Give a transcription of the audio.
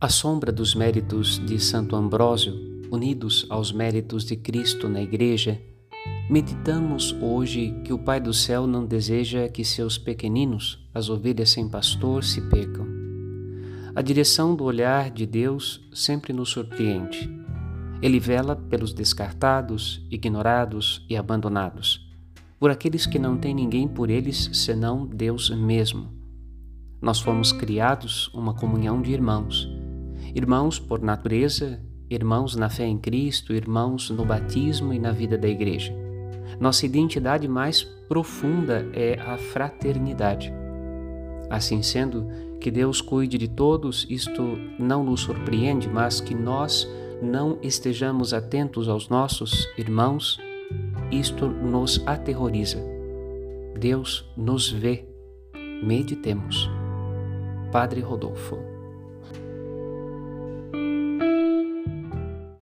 À sombra dos méritos de Santo Ambrósio, unidos aos méritos de Cristo na Igreja, meditamos hoje que o Pai do céu não deseja que seus pequeninos, as ovelhas sem pastor, se percam. A direção do olhar de Deus sempre nos surpreende. Ele vela pelos descartados, ignorados e abandonados, por aqueles que não têm ninguém por eles senão Deus mesmo. Nós fomos criados uma comunhão de irmãos irmãos por natureza, irmãos na fé em Cristo, irmãos no batismo e na vida da igreja. Nossa identidade mais profunda é a fraternidade. Assim sendo, que Deus cuide de todos, isto não nos surpreende, mas que nós não estejamos atentos aos nossos irmãos, isto nos aterroriza. Deus nos vê. Meditemos. Padre Rodolfo